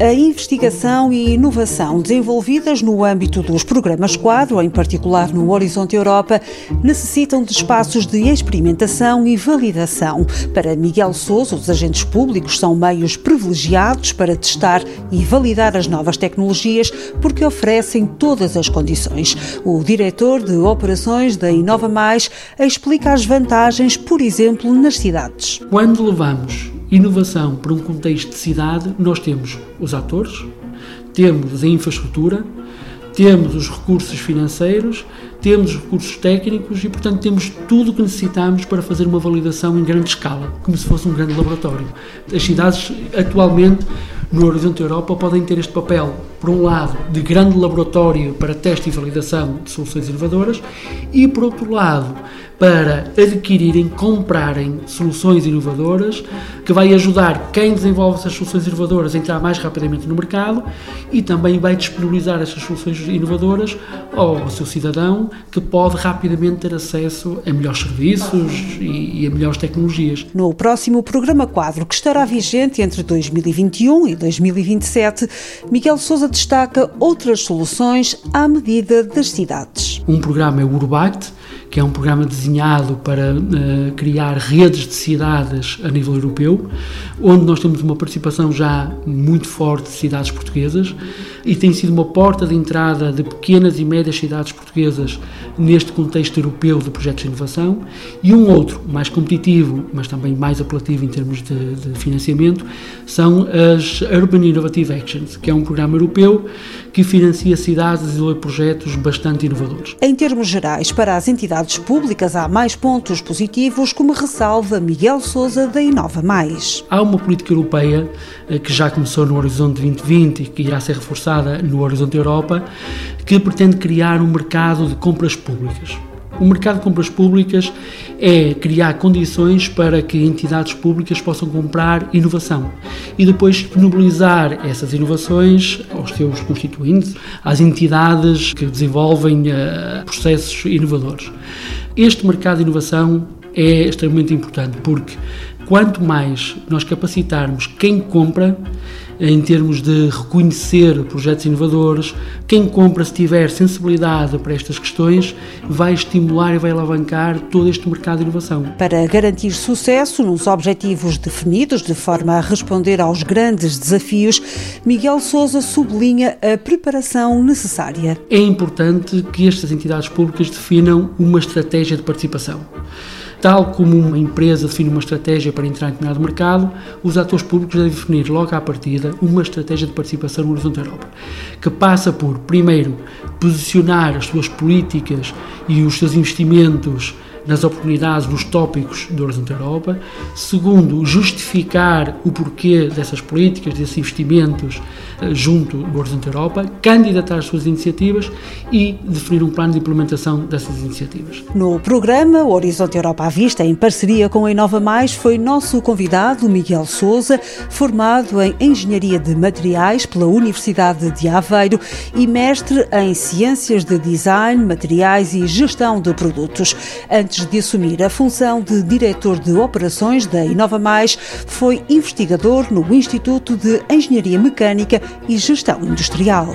A investigação e inovação desenvolvidas no âmbito dos programas quadro, em particular no Horizonte Europa, necessitam de espaços de experimentação e validação. Para Miguel Souza, os agentes públicos são meios privilegiados para testar e validar as novas tecnologias porque oferecem todas as condições. O diretor de operações da Inova Mais explica as vantagens, por exemplo, nas cidades. Quando levamos inovação para um contexto de cidade, nós temos os atores, temos a infraestrutura, temos os recursos financeiros, temos os recursos técnicos e, portanto, temos tudo o que necessitamos para fazer uma validação em grande escala, como se fosse um grande laboratório. As cidades, atualmente, no Horizonte Europa, podem ter este papel, por um lado, de grande laboratório para teste e validação de soluções inovadoras e, por outro lado, para adquirirem, comprarem soluções inovadoras, que vai ajudar quem desenvolve essas soluções inovadoras a entrar mais rapidamente no mercado e também vai disponibilizar essas soluções inovadoras ao seu cidadão, que pode rapidamente ter acesso a melhores serviços e, a melhores tecnologias. No próximo programa quadro, que estará vigente entre 2021 e 2027, Miguel Souza destaca outras soluções à medida das cidades. Um programa é o Urbact, que é um programa desenhado para uh, criar redes de cidades a nível europeu, onde nós temos uma participação já muito forte de cidades portuguesas e tem sido uma porta de entrada de pequenas e médias cidades portuguesas neste contexto europeu de projetos de inovação. E um outro, mais competitivo, mas também mais apelativo em termos de, de financiamento, são as Urban Innovative Actions, que é um programa europeu que financia cidades e projetos bastante inovadores. Em termos gerais, para as entidades públicas há mais pontos positivos, como ressalva Miguel Souza da Inova Mais. Há uma política europeia eh, que já começou no Horizonte 2020 e que irá ser reforçada no Horizonte Europa, que pretende criar um mercado de compras públicas. O mercado de compras públicas é criar condições para que entidades públicas possam comprar inovação e depois disponibilizar essas inovações aos seus constituintes, às entidades que desenvolvem uh, processos inovadores. Este mercado de inovação é extremamente importante porque quanto mais nós capacitarmos quem compra, em termos de reconhecer projetos inovadores. Quem compra, se tiver sensibilidade para estas questões, vai estimular e vai alavancar todo este mercado de inovação. Para garantir sucesso nos objetivos definidos, de forma a responder aos grandes desafios, Miguel Souza sublinha a preparação necessária. É importante que estas entidades públicas definam uma estratégia de participação. Tal como uma empresa define uma estratégia para entrar em determinado mercado, os atores públicos devem definir logo à partida uma estratégia de participação no Horizonte Europa, que passa por, primeiro, posicionar as suas políticas e os seus investimentos nas oportunidades, nos tópicos do Horizonte Europa. Segundo, justificar o porquê dessas políticas, desses investimentos eh, junto do Horizonte Europa, candidatar as suas iniciativas e definir um plano de implementação dessas iniciativas. No programa Horizonte Europa à Vista, em parceria com a Inova Mais, foi nosso convidado Miguel Souza, formado em Engenharia de Materiais pela Universidade de Aveiro e mestre em Ciências de Design, Materiais e Gestão de Produtos. Antes antes de assumir a função de diretor de operações da Inova Mais, foi investigador no Instituto de Engenharia Mecânica e Gestão Industrial.